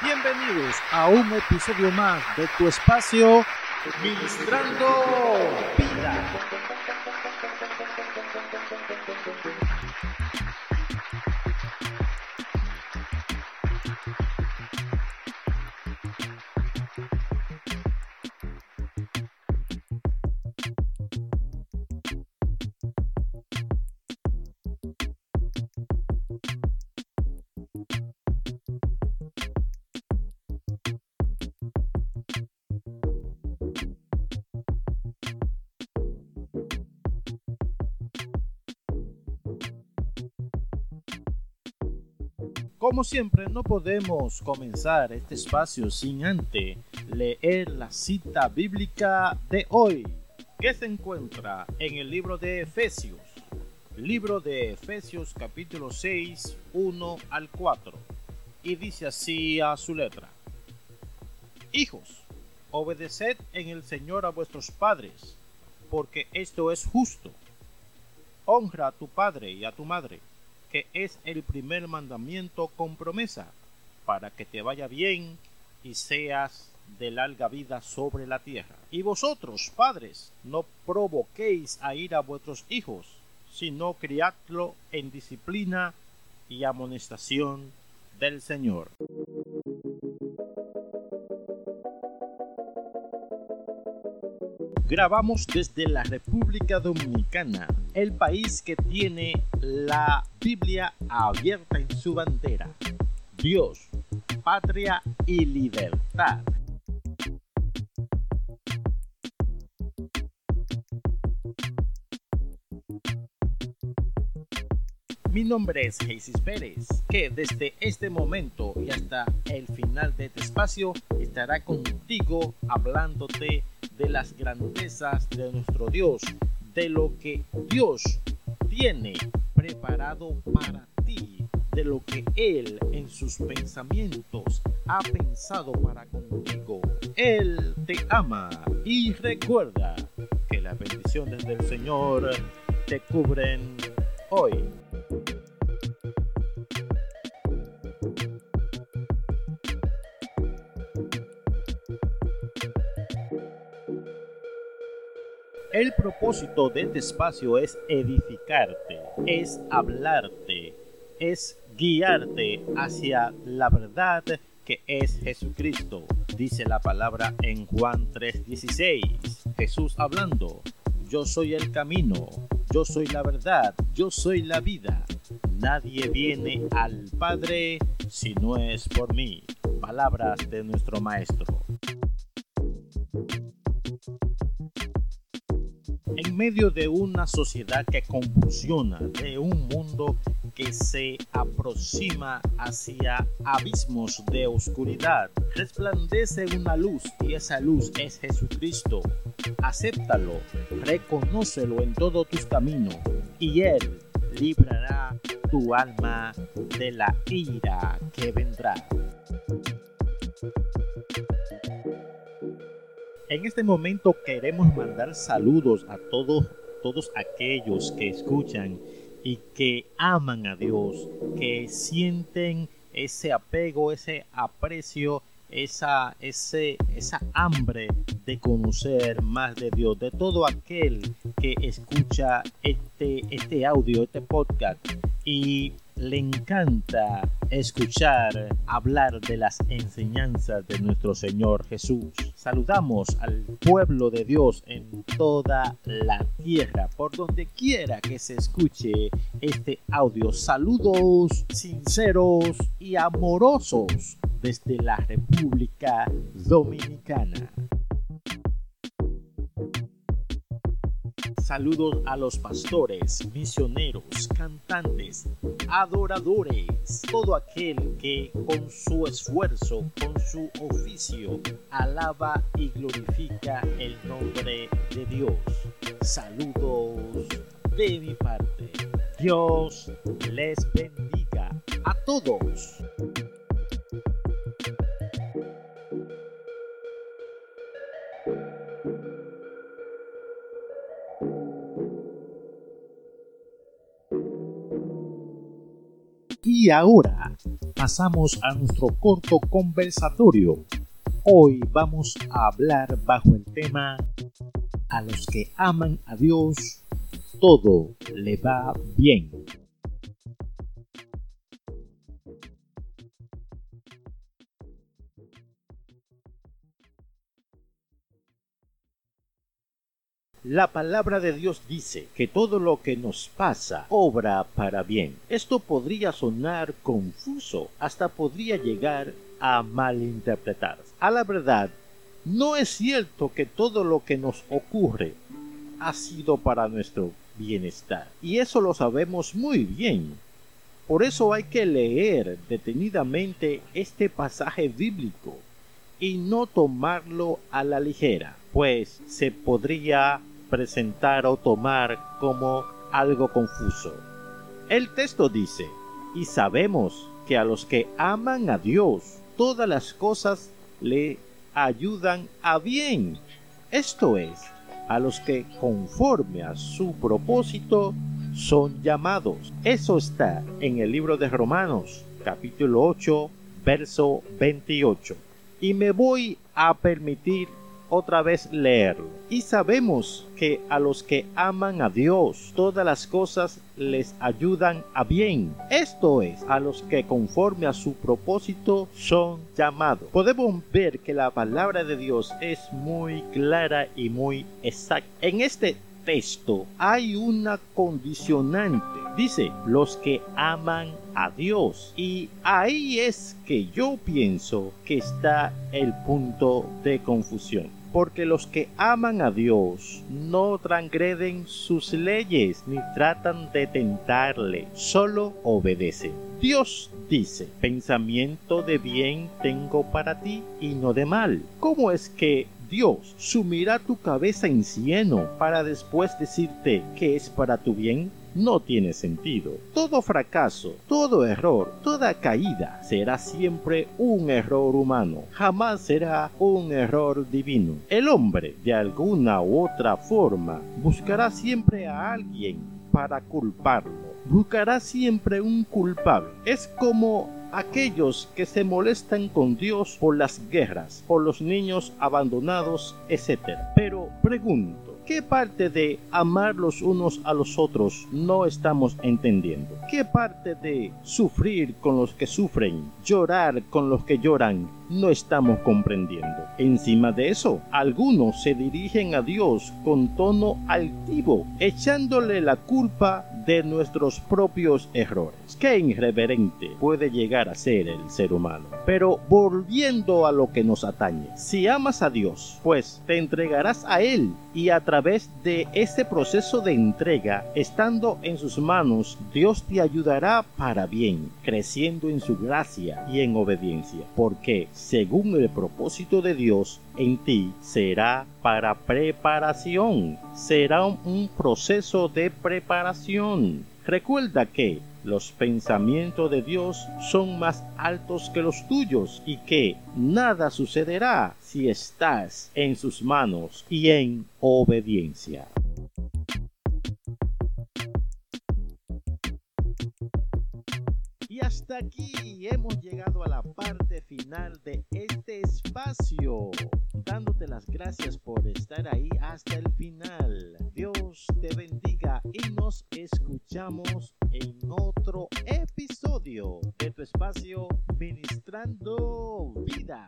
Bienvenidos a un episodio más de tu espacio Ministrando Vida. Como siempre, no podemos comenzar este espacio sin antes leer la cita bíblica de hoy, que se encuentra en el libro de Efesios, libro de Efesios capítulo 6, 1 al 4, y dice así a su letra. Hijos, obedeced en el Señor a vuestros padres, porque esto es justo. Honra a tu padre y a tu madre que es el primer mandamiento con promesa, para que te vaya bien y seas de larga vida sobre la tierra. Y vosotros, padres, no provoquéis a ir a vuestros hijos, sino criadlo en disciplina y amonestación del Señor. Grabamos desde la República Dominicana, el país que tiene la Biblia abierta en su bandera. Dios, patria y libertad. Mi nombre es Jesús Pérez, que desde este momento y hasta el final de este espacio estará contigo hablándote de las grandezas de nuestro Dios, de lo que Dios tiene preparado para ti, de lo que Él en sus pensamientos ha pensado para contigo. Él te ama y recuerda que las bendiciones del Señor te cubren hoy. El propósito de este espacio es edificarte, es hablarte, es guiarte hacia la verdad que es Jesucristo. Dice la palabra en Juan 3:16. Jesús hablando, yo soy el camino, yo soy la verdad, yo soy la vida. Nadie viene al Padre si no es por mí. Palabras de nuestro Maestro. En medio de una sociedad que convulsiona, de un mundo que se aproxima hacia abismos de oscuridad, resplandece una luz y esa luz es Jesucristo. Acéptalo, reconócelo en todos tus caminos y Él librará tu alma de la ira que vendrá. En este momento queremos mandar saludos a todos, todos aquellos que escuchan y que aman a Dios, que sienten ese apego, ese aprecio, esa, esa hambre de conocer más de Dios, de todo aquel que escucha este, este audio, este podcast. Y le encanta escuchar hablar de las enseñanzas de nuestro Señor Jesús. Saludamos al pueblo de Dios en toda la tierra, por donde quiera que se escuche este audio. Saludos sinceros y amorosos desde la República Dominicana. Saludos a los pastores, misioneros, cantantes, adoradores, todo aquel que con su esfuerzo, con su oficio, alaba y glorifica el nombre de Dios. Saludos de mi parte. Dios les bendiga a todos. Y ahora pasamos a nuestro corto conversatorio. Hoy vamos a hablar bajo el tema A los que aman a Dios, todo le va bien. La palabra de Dios dice que todo lo que nos pasa obra para bien. Esto podría sonar confuso, hasta podría llegar a malinterpretar. A la verdad, no es cierto que todo lo que nos ocurre ha sido para nuestro bienestar. Y eso lo sabemos muy bien. Por eso hay que leer detenidamente este pasaje bíblico y no tomarlo a la ligera, pues se podría presentar o tomar como algo confuso. El texto dice, y sabemos que a los que aman a Dios, todas las cosas le ayudan a bien. Esto es, a los que conforme a su propósito son llamados. Eso está en el libro de Romanos, capítulo 8, verso 28. Y me voy a permitir otra vez leerlo. Y sabemos que a los que aman a Dios, todas las cosas les ayudan a bien. Esto es, a los que conforme a su propósito son llamados. Podemos ver que la palabra de Dios es muy clara y muy exacta. En este texto hay una condicionante. Dice, los que aman a Dios. Y ahí es que yo pienso que está el punto de confusión porque los que aman a Dios no transgreden sus leyes ni tratan de tentarle, solo obedecen. Dios dice, pensamiento de bien tengo para ti y no de mal. ¿Cómo es que Dios sumirá tu cabeza en cieno para después decirte que es para tu bien? No tiene sentido. Todo fracaso, todo error, toda caída será siempre un error humano, jamás será un error divino. El hombre, de alguna u otra forma, buscará siempre a alguien para culparlo. Buscará siempre un culpable. Es como aquellos que se molestan con Dios por las guerras, por los niños abandonados, etc. Pero pregunto, ¿Qué parte de amar los unos a los otros no estamos entendiendo? ¿Qué parte de sufrir con los que sufren, llorar con los que lloran, no estamos comprendiendo? Encima de eso, algunos se dirigen a Dios con tono altivo, echándole la culpa de nuestros propios errores. Qué irreverente puede llegar a ser el ser humano. Pero volviendo a lo que nos atañe, si amas a Dios, pues te entregarás a Él y a través de ese proceso de entrega, estando en sus manos, Dios te ayudará para bien, creciendo en su gracia y en obediencia, porque según el propósito de Dios en ti será para preparación, será un proceso de preparación. Recuerda que los pensamientos de Dios son más altos que los tuyos y que nada sucederá si estás en sus manos y en obediencia. Hasta aquí hemos llegado a la parte final de este espacio, dándote las gracias por estar ahí hasta el final. Dios te bendiga y nos escuchamos en otro episodio de tu espacio Ministrando Vida.